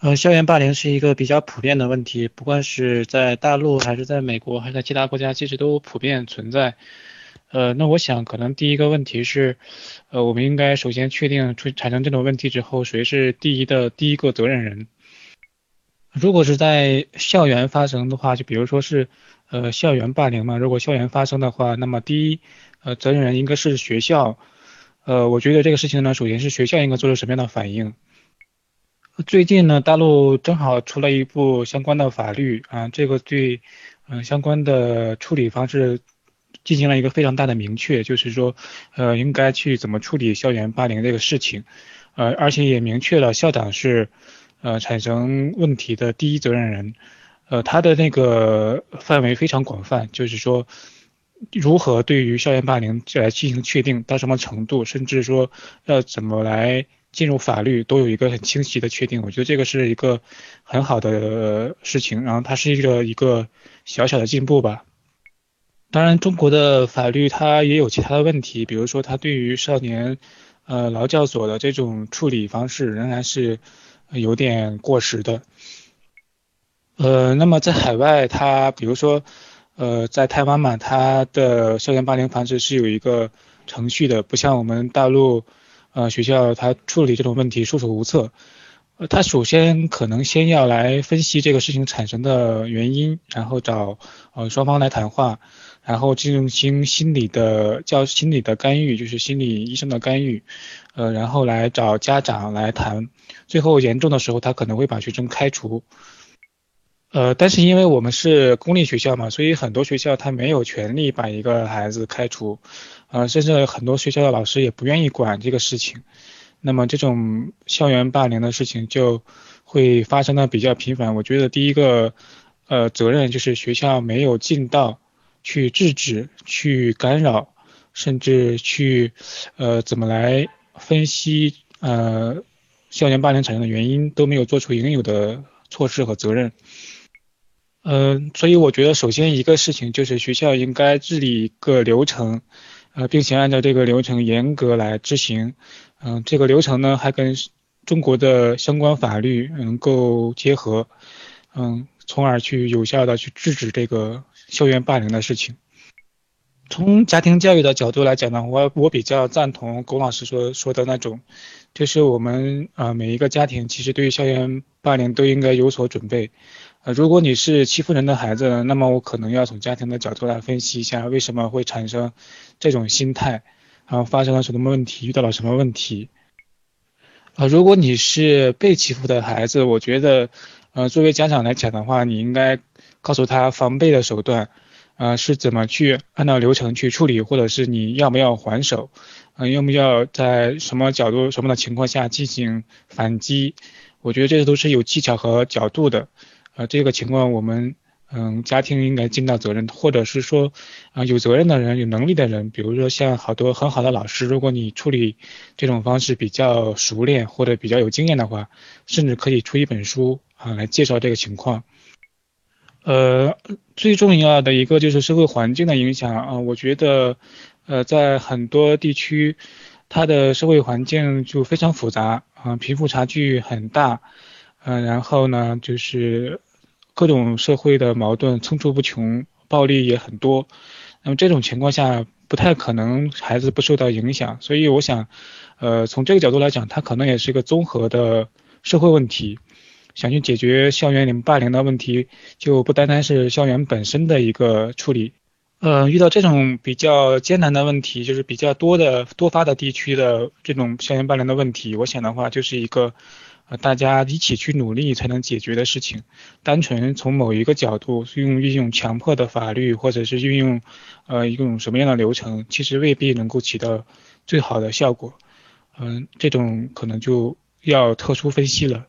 呃，校园霸凌是一个比较普遍的问题，不管是在大陆还是在美国还是在其他国家，其实都普遍存在。呃，那我想可能第一个问题是，呃，我们应该首先确定出产生这种问题之后，谁是第一的第一个责任人。如果是在校园发生的话，就比如说是呃校园霸凌嘛，如果校园发生的话，那么第一呃责任人应该是学校。呃，我觉得这个事情呢，首先是学校应该做出什么样的反应。最近呢，大陆正好出了一部相关的法律啊，这个对，嗯，相关的处理方式进行了一个非常大的明确，就是说，呃，应该去怎么处理校园霸凌这个事情，呃，而且也明确了校长是，呃，产生问题的第一责任人，呃，他的那个范围非常广泛，就是说，如何对于校园霸凌来进行确定到什么程度，甚至说要怎么来。进入法律都有一个很清晰的确定，我觉得这个是一个很好的事情，然后它是一个一个小小的进步吧。当然，中国的法律它也有其他的问题，比如说它对于少年呃劳教所的这种处理方式仍然是有点过时的。呃，那么在海外，它比如说呃在台湾嘛，它的校园霸凌防治是有一个程序的，不像我们大陆。呃，学校他处理这种问题束手无策。呃，他首先可能先要来分析这个事情产生的原因，然后找呃双方来谈话，然后进行心理的教心理的干预，就是心理医生的干预。呃，然后来找家长来谈，最后严重的时候他可能会把学生开除。呃，但是因为我们是公立学校嘛，所以很多学校他没有权利把一个孩子开除。呃，甚至很多学校的老师也不愿意管这个事情，那么这种校园霸凌的事情就会发生的比较频繁。我觉得第一个呃责任就是学校没有尽到去制止、去干扰，甚至去呃怎么来分析呃校园霸凌产生的原因都没有做出应有的措施和责任。嗯，所以我觉得首先一个事情就是学校应该治理一个流程。呃，并且按照这个流程严格来执行，嗯，这个流程呢还跟中国的相关法律能够结合，嗯，从而去有效的去制止这个校园霸凌的事情。从家庭教育的角度来讲呢，我我比较赞同龚老师说说的那种，就是我们啊每一个家庭其实对于校园霸凌都应该有所准备。呃，如果你是欺负人的孩子，那么我可能要从家庭的角度来分析一下为什么会产生这种心态，然后发生了什么问题，遇到了什么问题。呃，如果你是被欺负的孩子，我觉得，呃，作为家长来讲的话，你应该告诉他防备的手段，呃，是怎么去按照流程去处理，或者是你要不要还手，呃，要不要在什么角度、什么的情况下进行反击？我觉得这些都是有技巧和角度的。呃，这个情况我们嗯，家庭应该尽到责任，或者是说啊，有责任的人、有能力的人，比如说像好多很好的老师，如果你处理这种方式比较熟练或者比较有经验的话，甚至可以出一本书啊来介绍这个情况。呃，最重要的一个就是社会环境的影响啊，我觉得呃，在很多地区，它的社会环境就非常复杂啊，贫富差距很大。嗯，然后呢，就是各种社会的矛盾层出不穷，暴力也很多。那么这种情况下，不太可能孩子不受到影响。所以我想，呃，从这个角度来讲，它可能也是一个综合的社会问题。想去解决校园里霸凌的问题，就不单单是校园本身的一个处理。呃，遇到这种比较艰难的问题，就是比较多的多发的地区的这种校园霸凌的问题，我想的话，就是一个。大家一起去努力才能解决的事情，单纯从某一个角度用运用强迫的法律，或者是运用呃一种什么样的流程，其实未必能够起到最好的效果。嗯，这种可能就要特殊分析了。